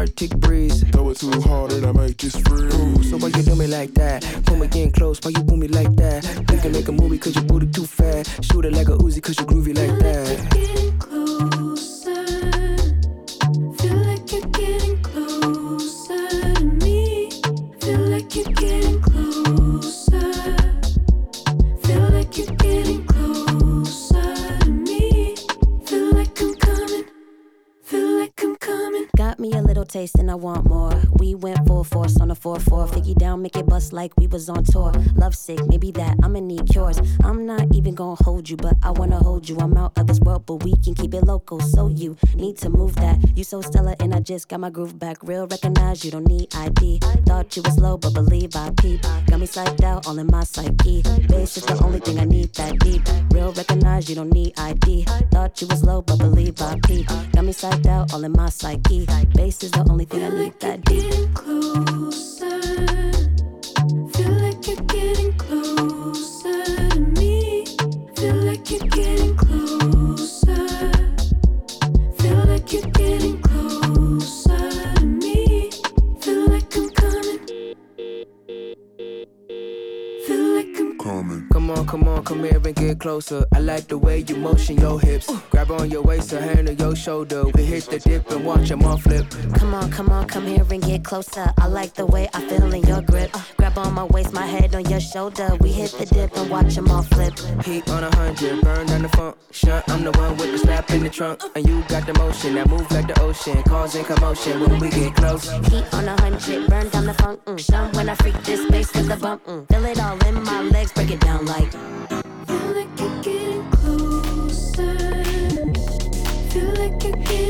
Arctic breeze. Throw it too hard and I might just freeze. Ooh, so why you do me like that? Pull me in close, why you pull me like that? We can make a movie cause your booty too fat. Shoot it like a Uzi cause you groovy like that. Getting closer. Feel like you're getting closer to me. Feel like you're getting closer. And I want more. We went full force on the 4-4. Figgy down, make it bust like we was on tour. Love sick, maybe that, I'ma need cures. I'm not even gonna hold you, but I wanna hold you. I'm out of this world, but we can keep it local. So you need to move that. You so stellar and I just got my groove back. Real recognize you don't need ID. Thought you was low, but believe I peep. Got me psyched out, all in my psyche. Bass is the only thing I need that deep. Real recognize you don't need ID. Thought you was low, but believe I peep. Got me psyched out, all in my psyche. Bass is the only thing I need that deep. getting closer. Come on, come on, come here and get closer. I like the way you motion your hips. Grab on your waist, a hand on your shoulder. We hit the dip and watch them all flip. Come on, come on, come here and get closer. I like the way I feel in your grip. Grab on my waist, my head on your shoulder. We hit the dip and watch them all flip. Heat on a hundred, burn down the funk. Shut, I'm the one with the slap in the trunk. And you got the motion that move like the ocean, causing commotion when we get close. Heat on a hundred, burn down the funk. Shun when I freak this space with the bump. Mm. Feel it all in my legs, break it down like. Feel like you're getting closer. Feel like you're getting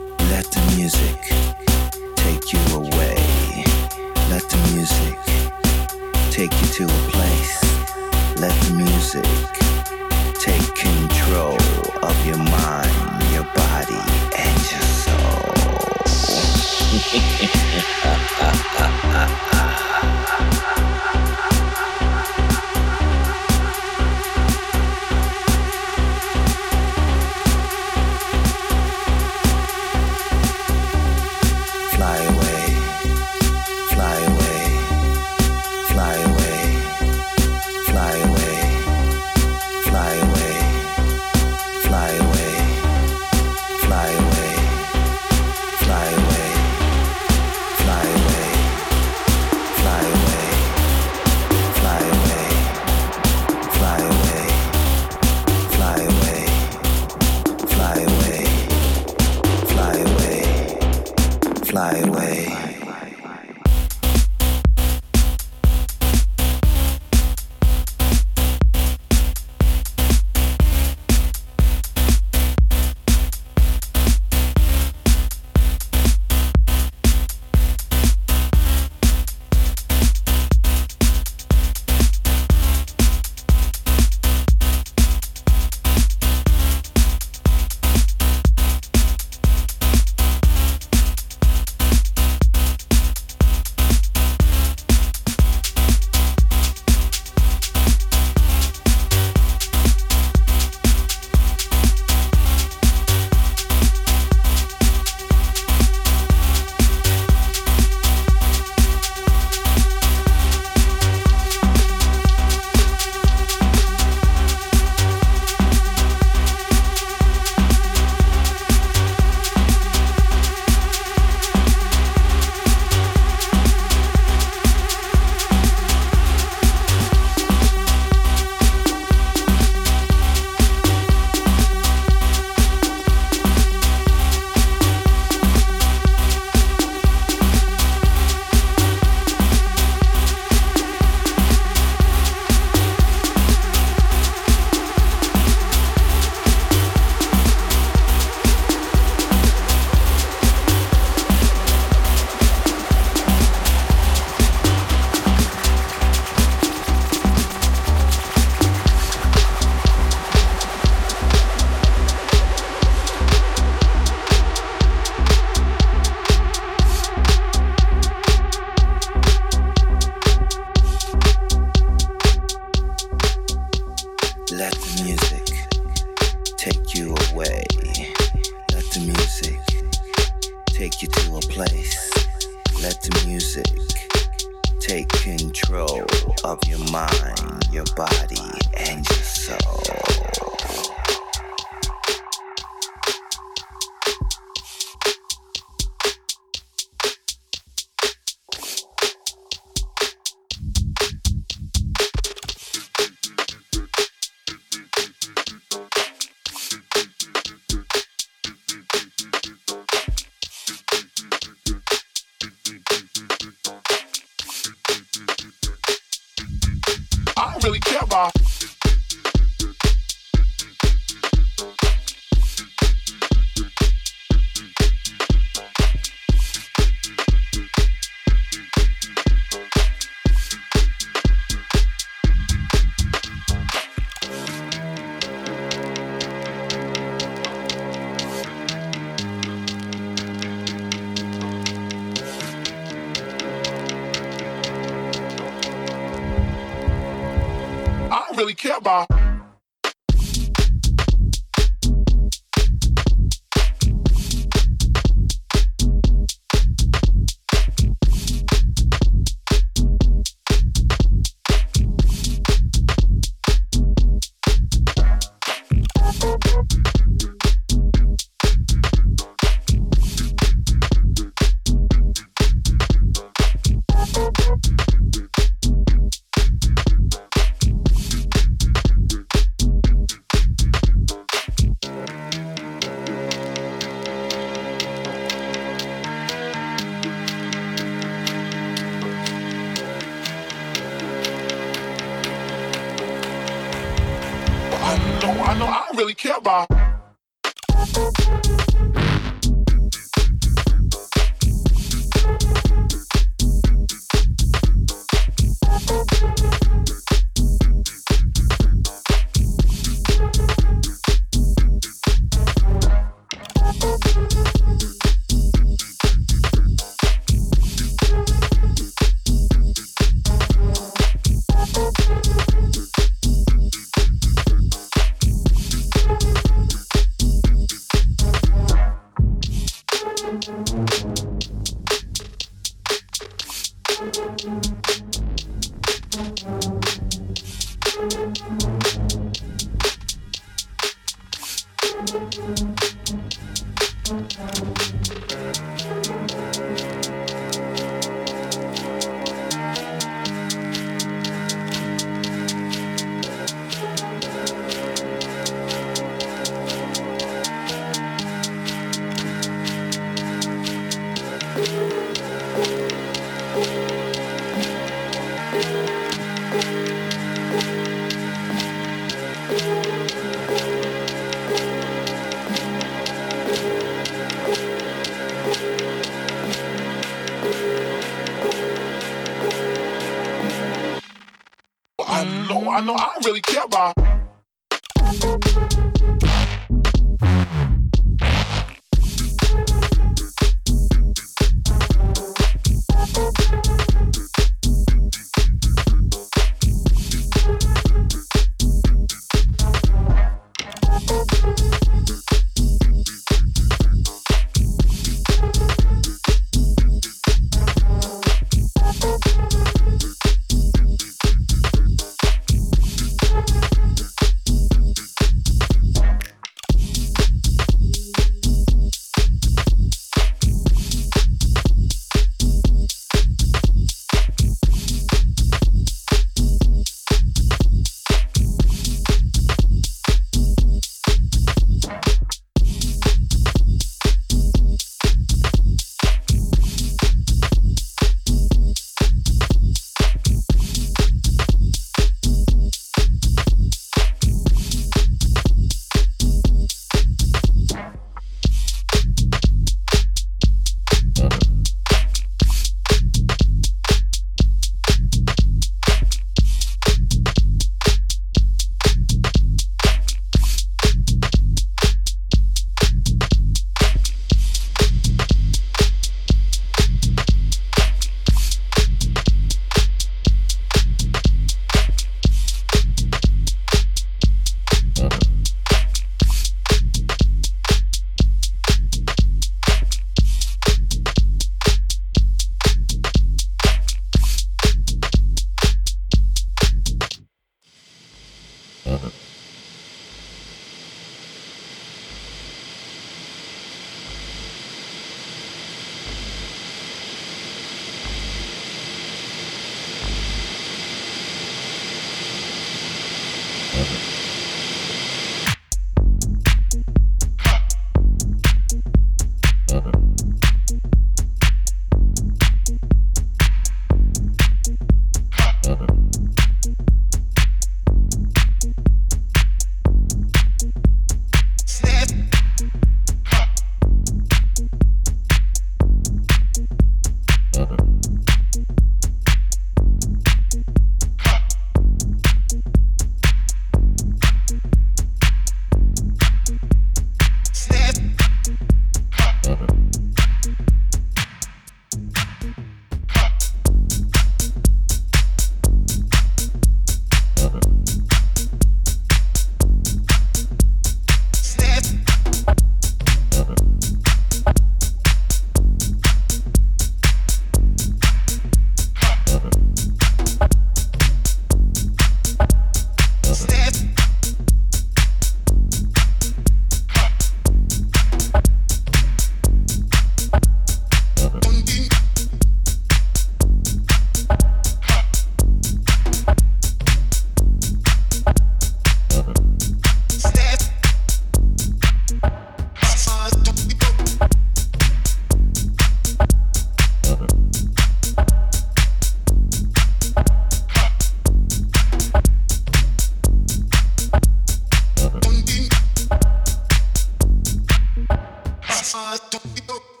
I don't know.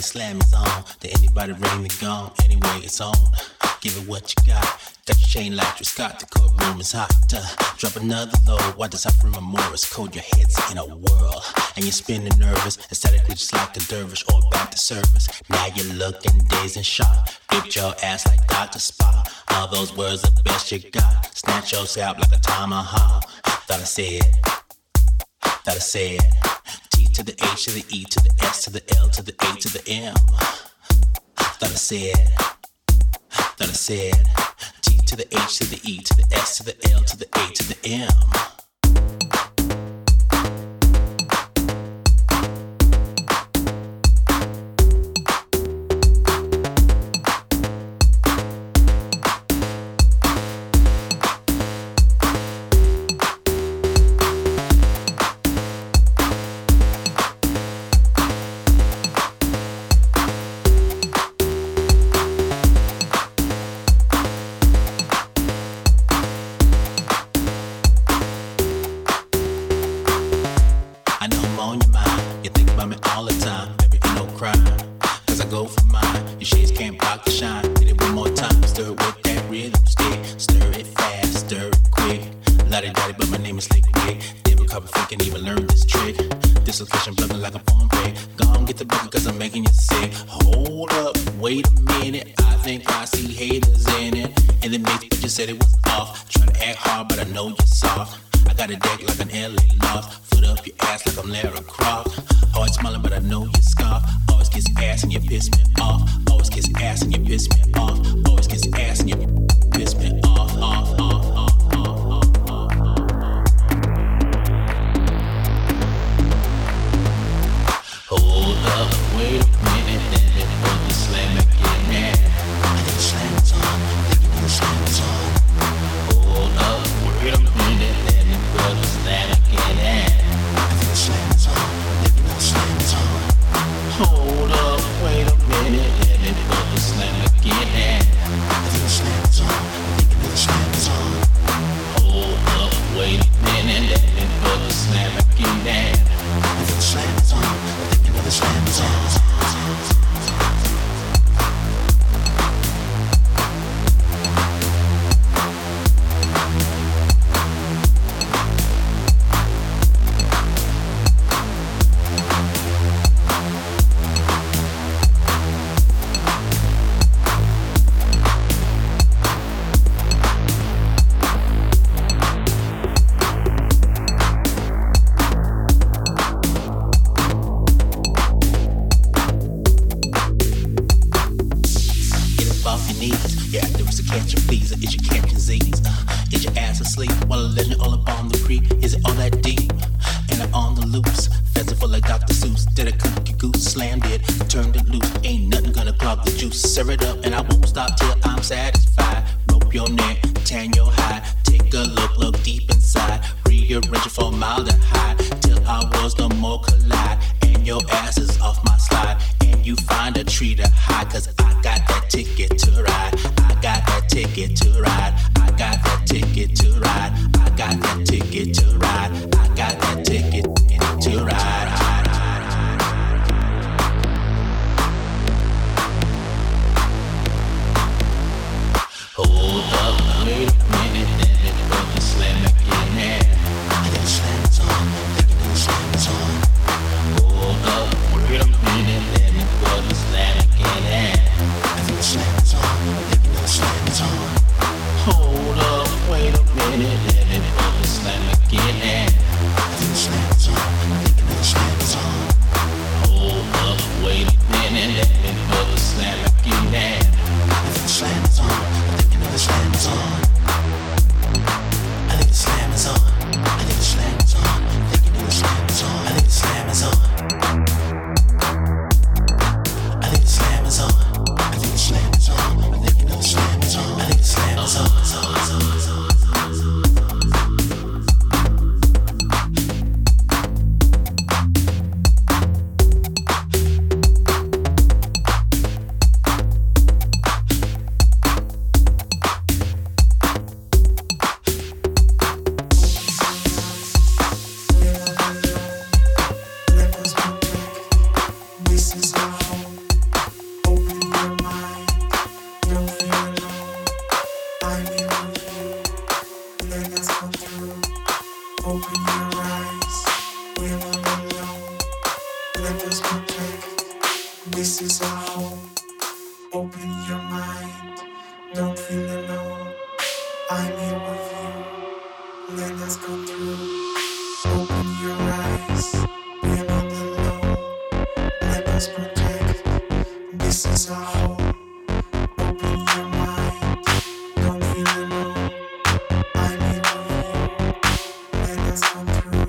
The slam is on. Did anybody ring the gong? Anyway, it's on. Give it what you got. Got your chain like you Scott. The courtroom is hot. Uh, drop another load. Why does I from a Morse code your heads in a whirl? And you're spinning nervous, aesthetically just like a dervish or back to service. Now you're looking dazed and shocked. Whipped your ass like Dr. Spock. All those words the best you got. Snatch your scalp like a tomahawk. Thought I said, thought I said. To the H to the E to the S to the L to the A to the M. Thought I said, thought I said. T to the H to the E to the S to the L to the A to the M. Us through.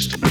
System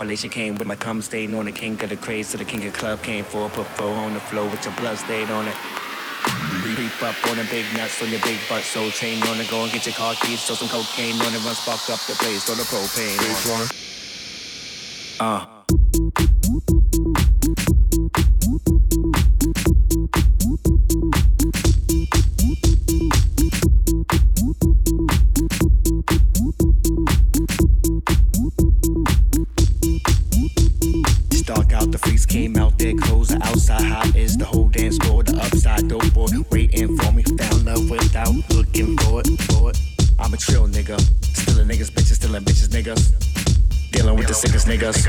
on it. Heard your compilation came with my cum stain on the king of the craze. So the king of club came for put four on the floor with your blood stain on it. Creep up on the big nuts on your big butt, soul chain on it. Go and get your car keys, throw some cocaine on it, run spark up the place, throw the propane on it. Uh. Trill nigga. Stealing niggas, bitches, stealing bitches, niggas. Dealing with the sickest niggas.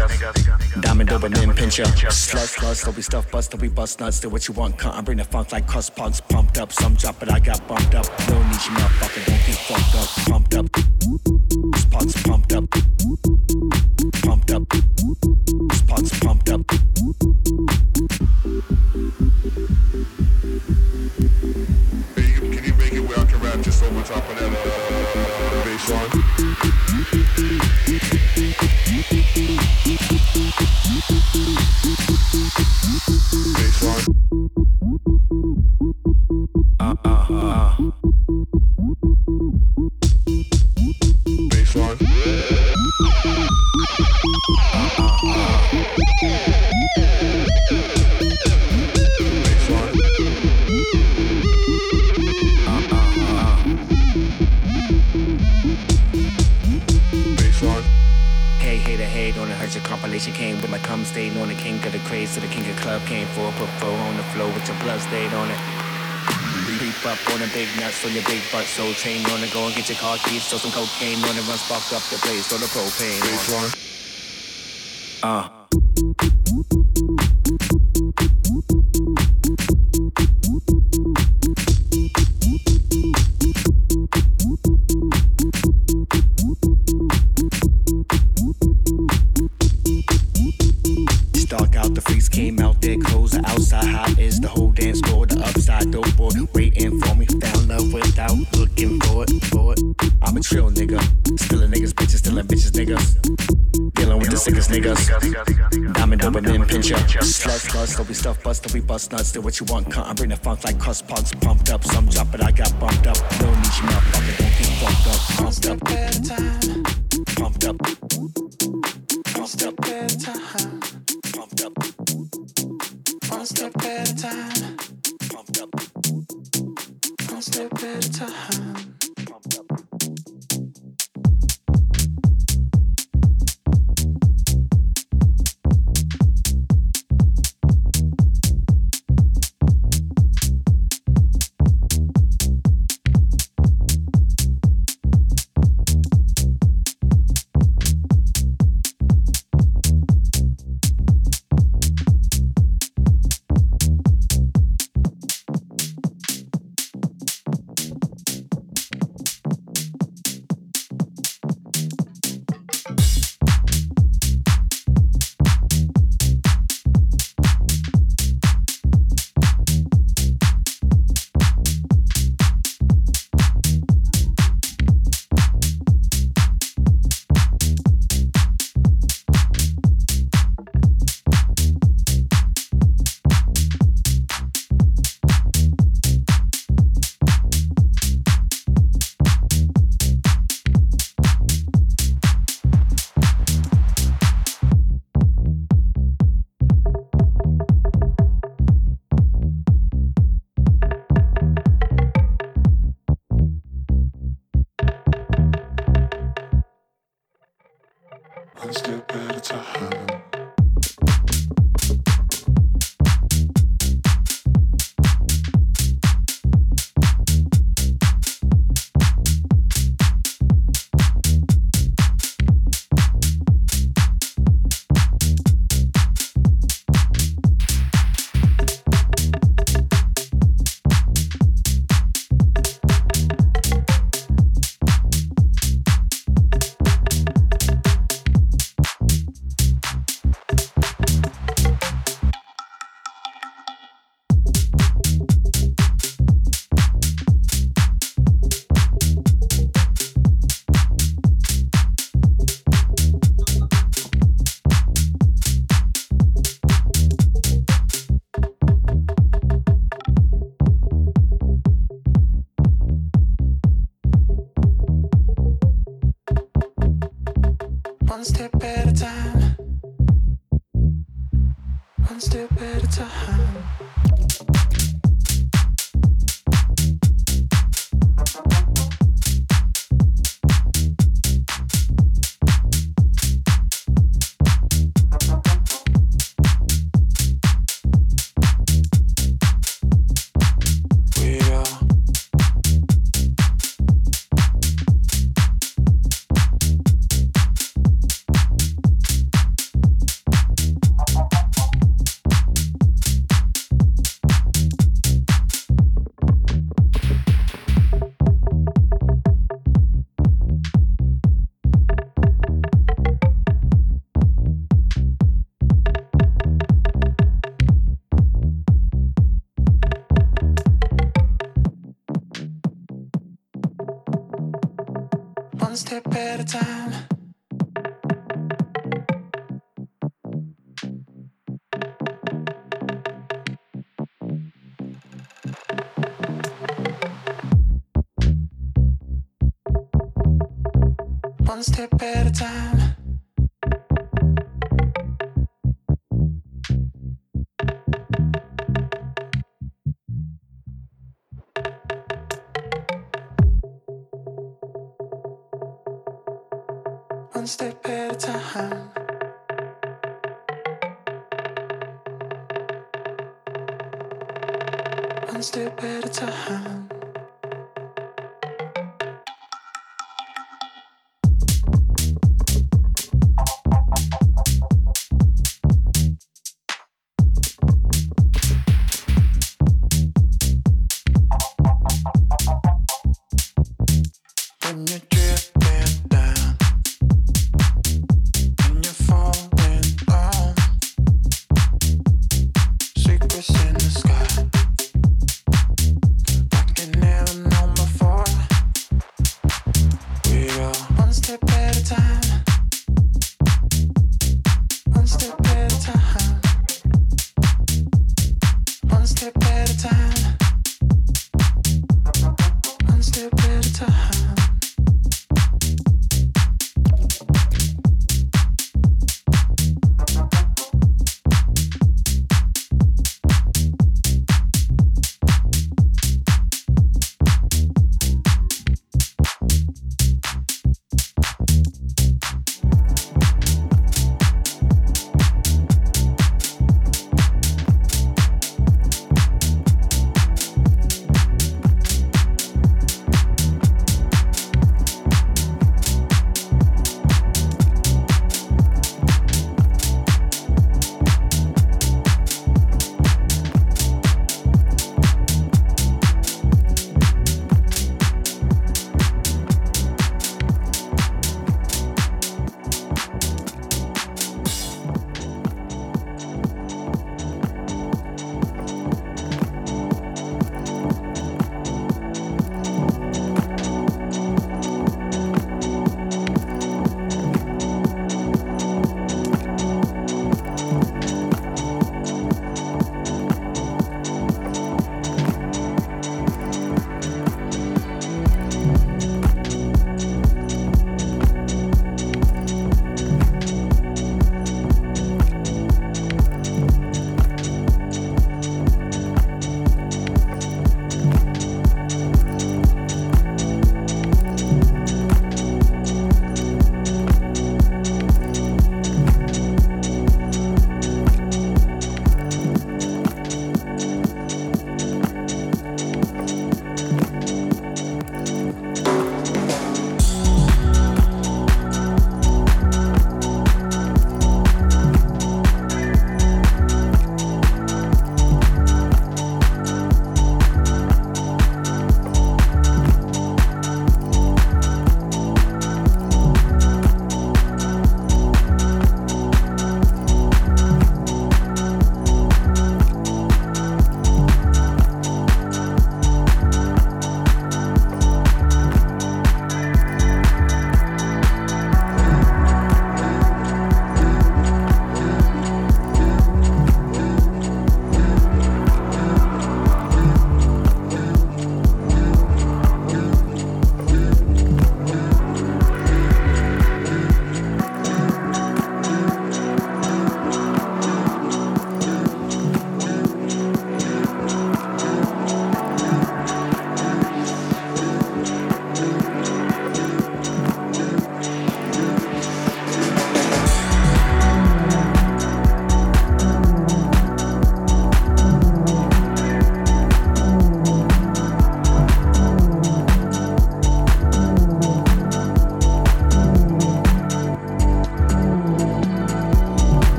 Diamond Doberman pinscher. Slut, slut, so we stuff bust, we bust nuts. Do what you want, cunt. I bring the funk like crust punks. Pumped up, some drop, but I got bumped up. No need you motherfucker, don't get fucked up. Pumped up. On your big butt, soul chain on it. Go and get your car keys, throw some cocaine on it, run spark up the place, throw the propane on. Uh. Slut, so we stuff bust, so we bust nuts. Do what you want, cunt. I bring the funk like crust punks. Pumped up, some drop, but I got bumped up.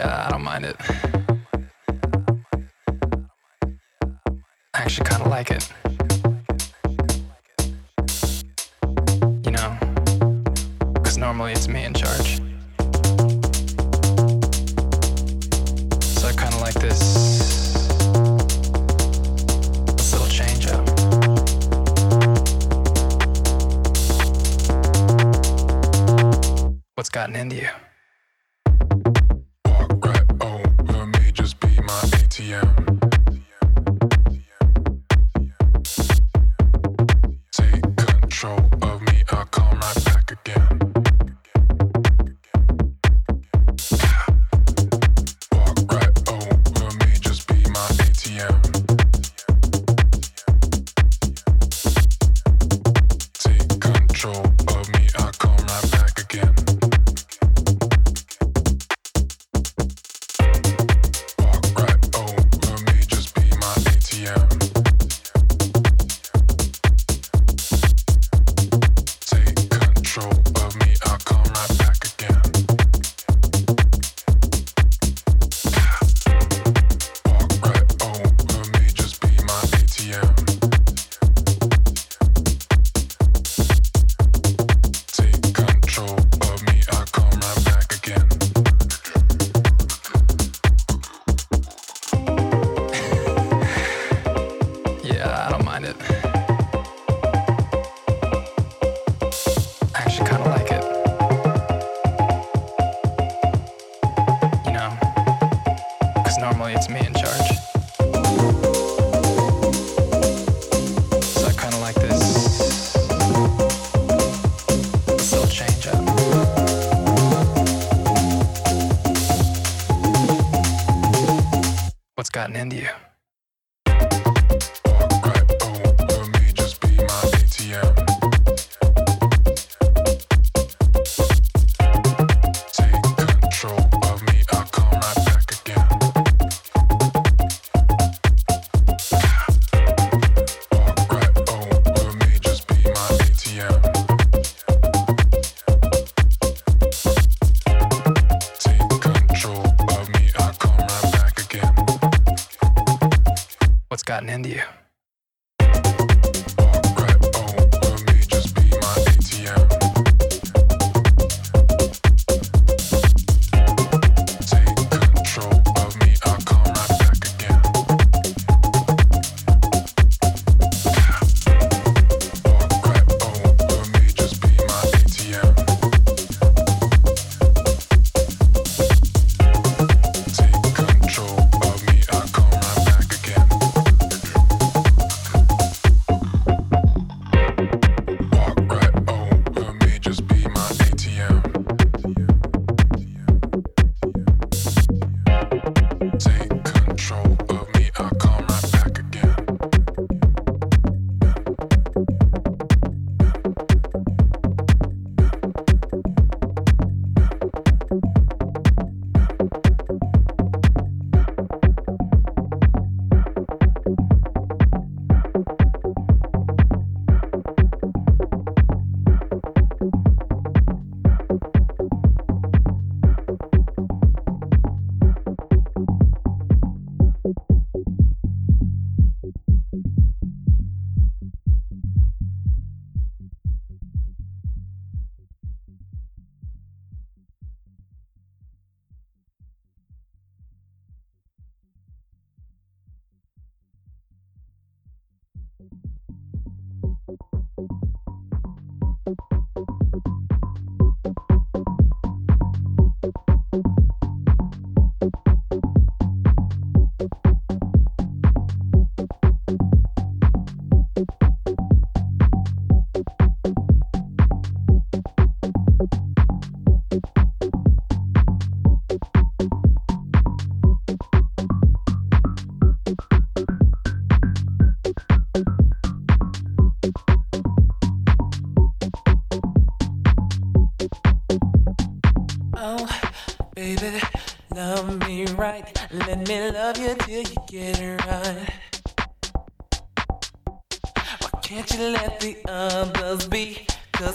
Yeah,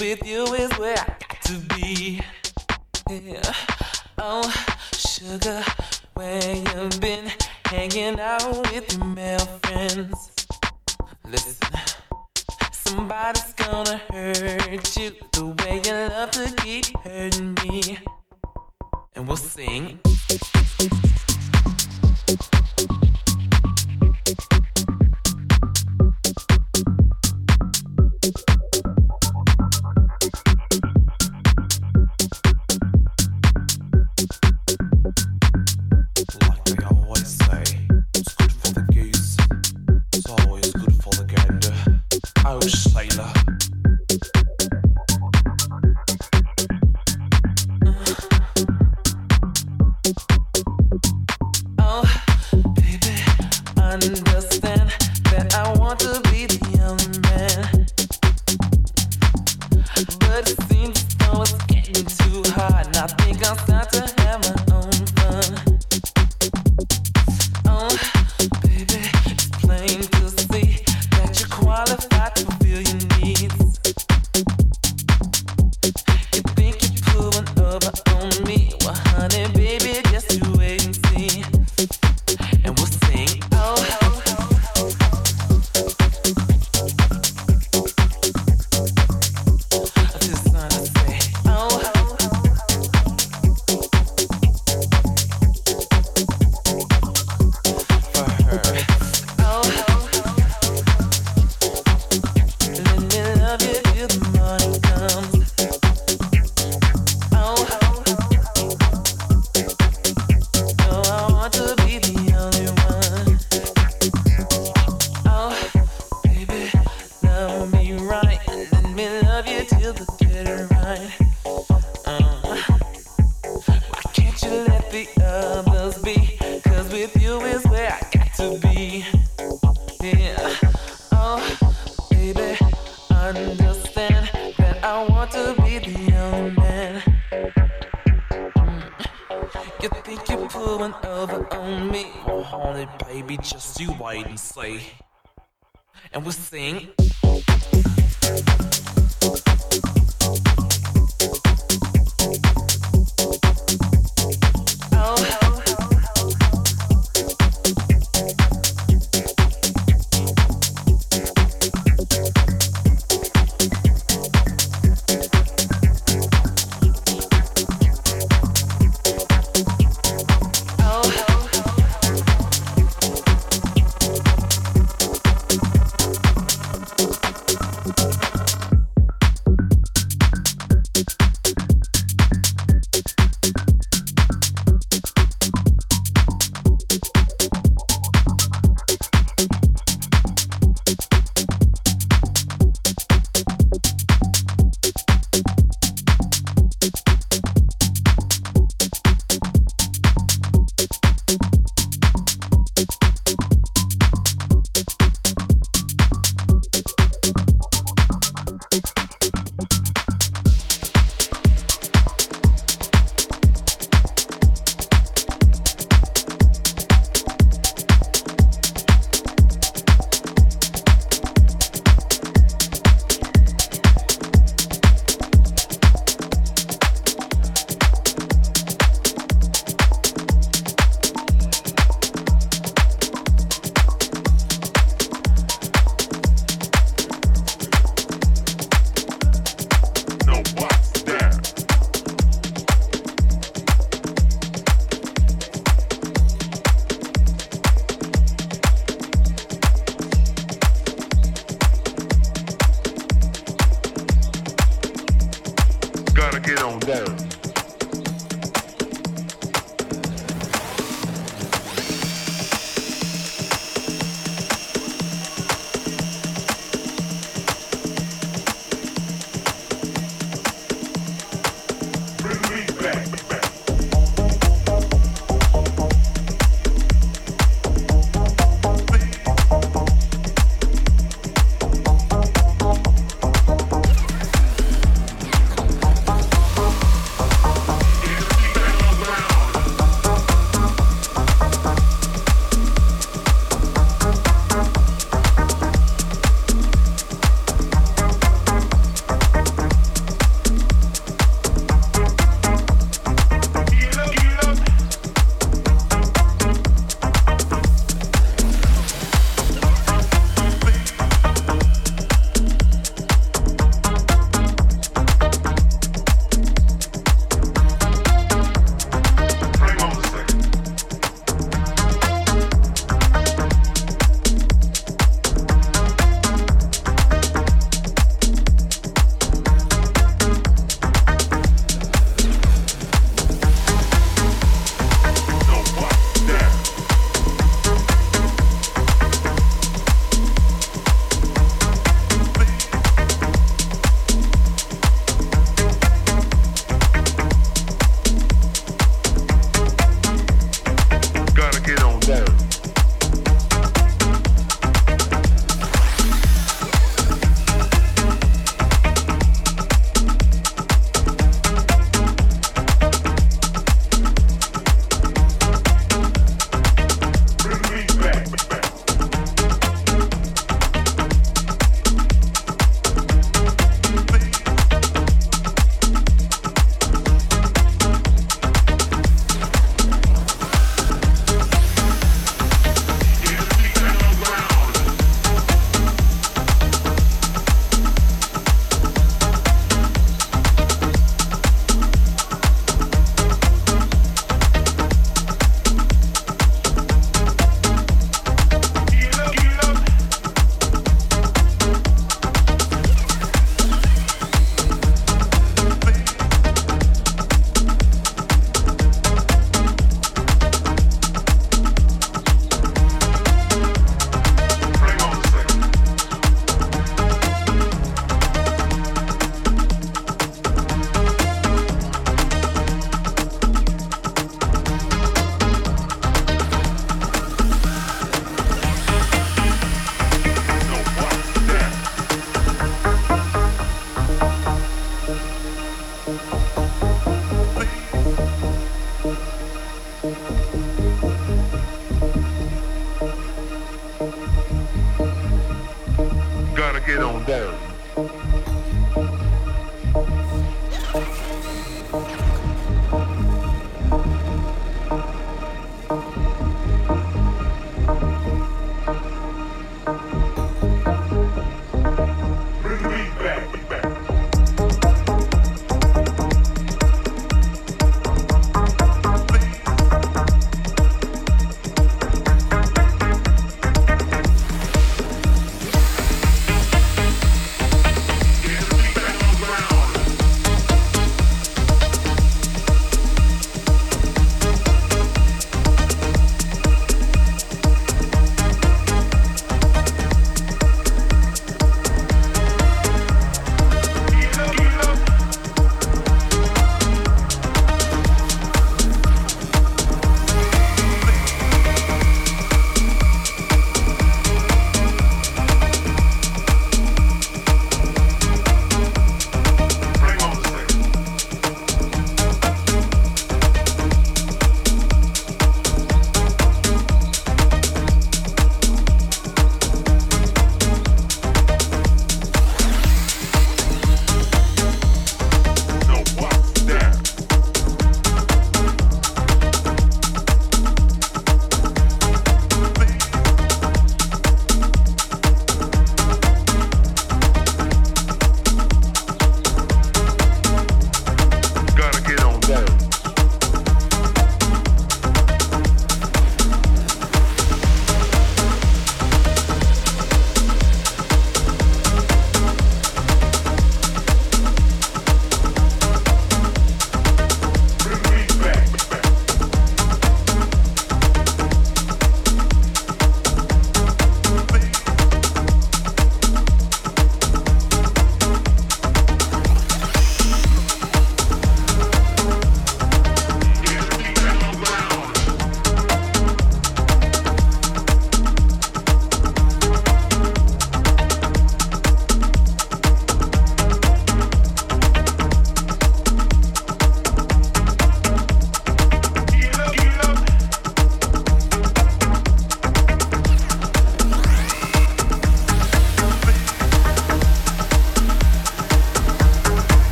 with you is where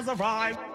has arrived.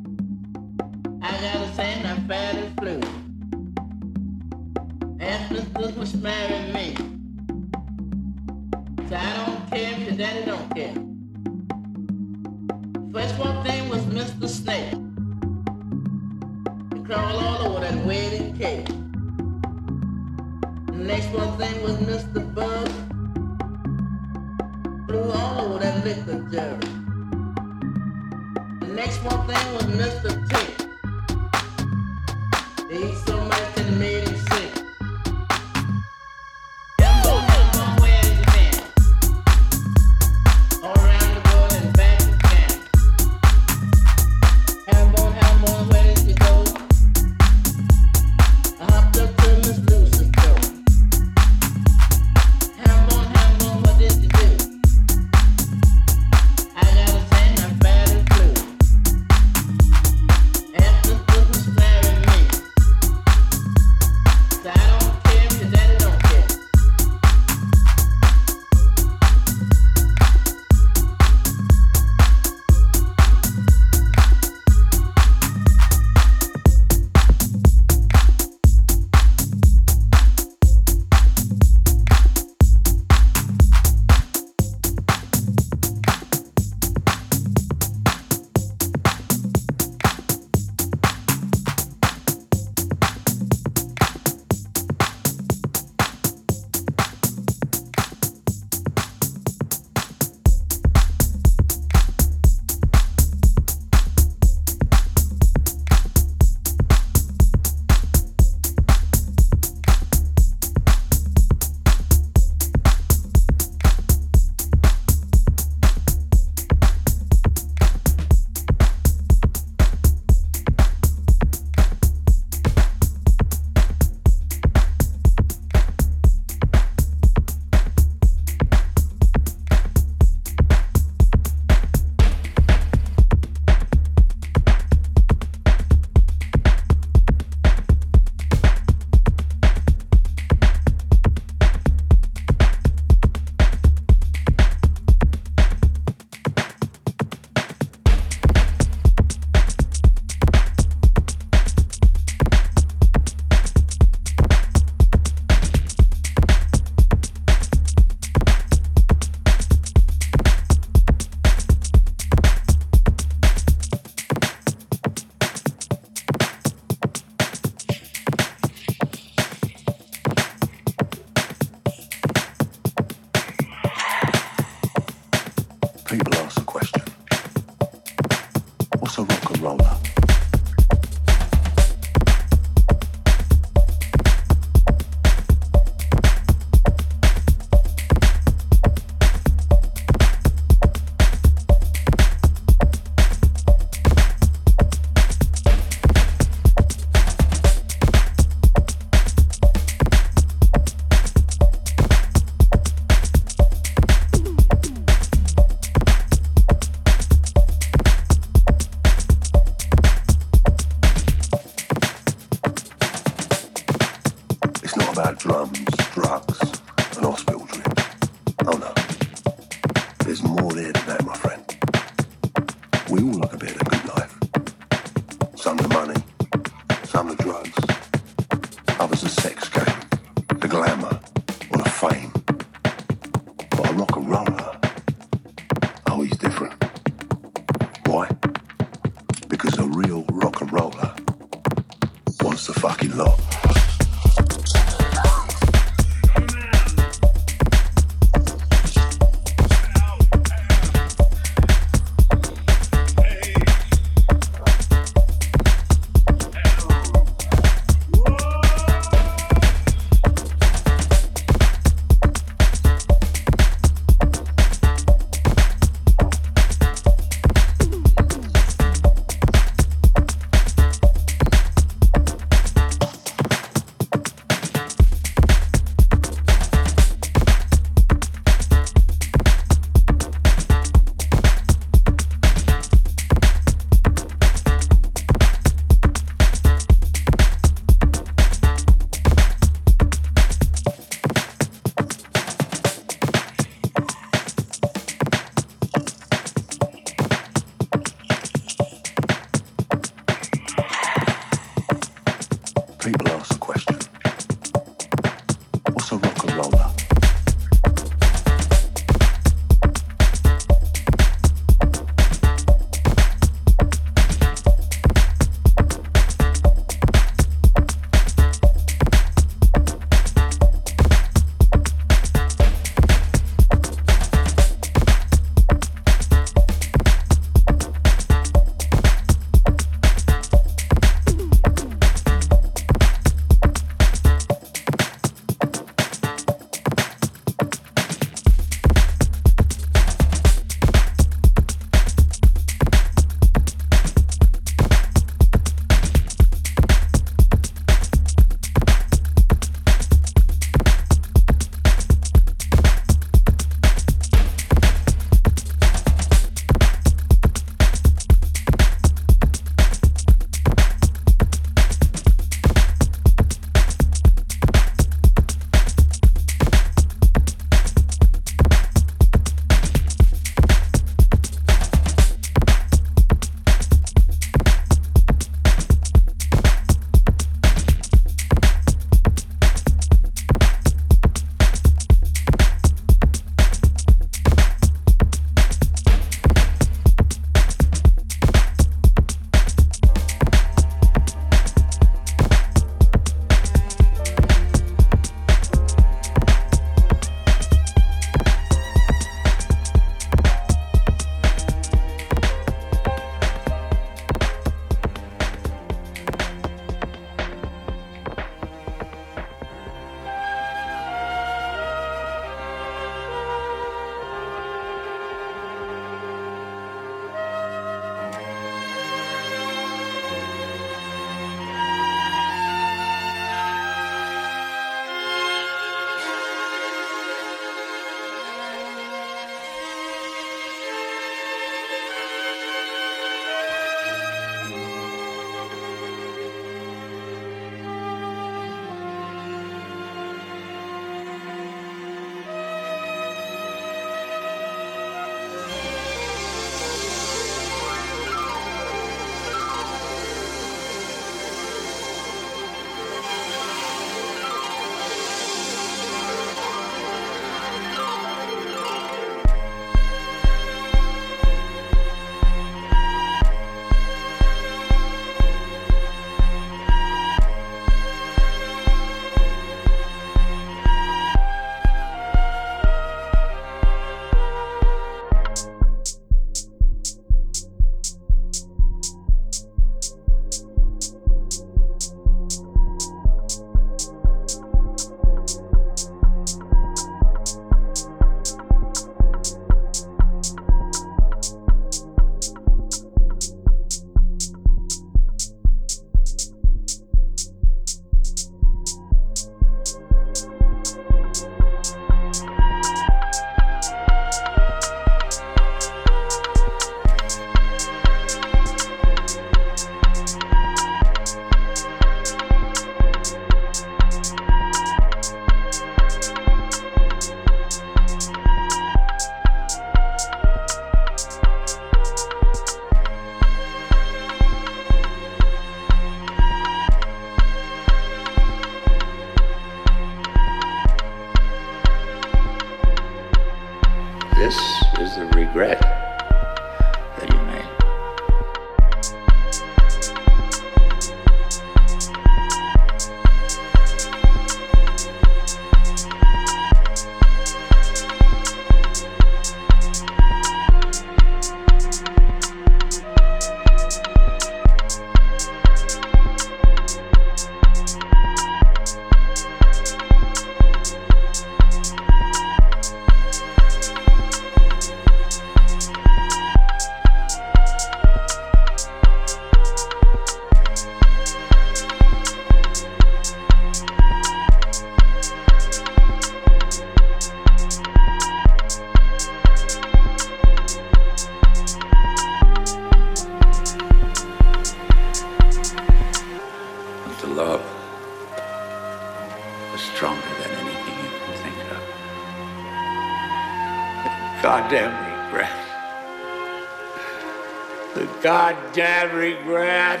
goddamn regret.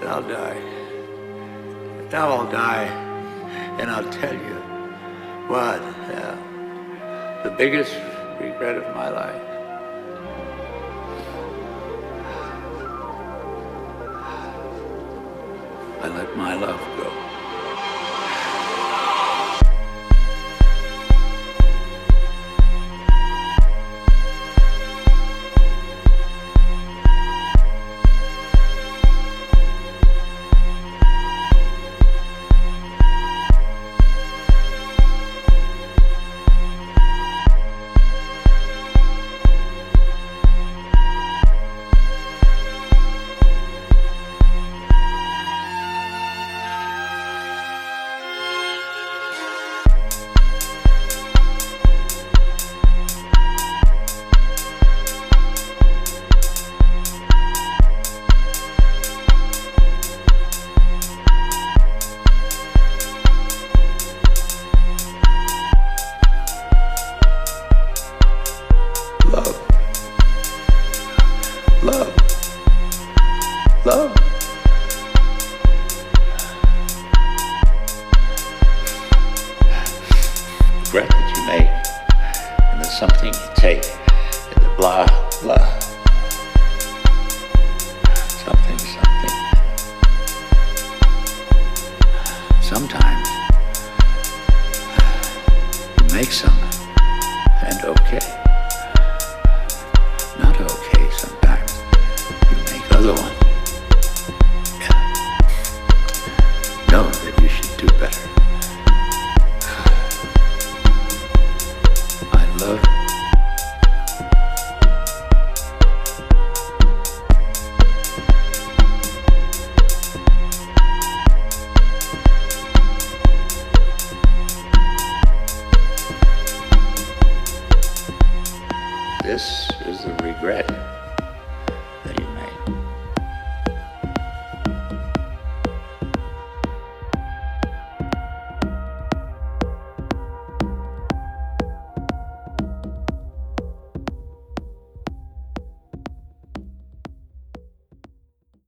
and I'll die. Now I'll die. And I'll tell you what uh, the biggest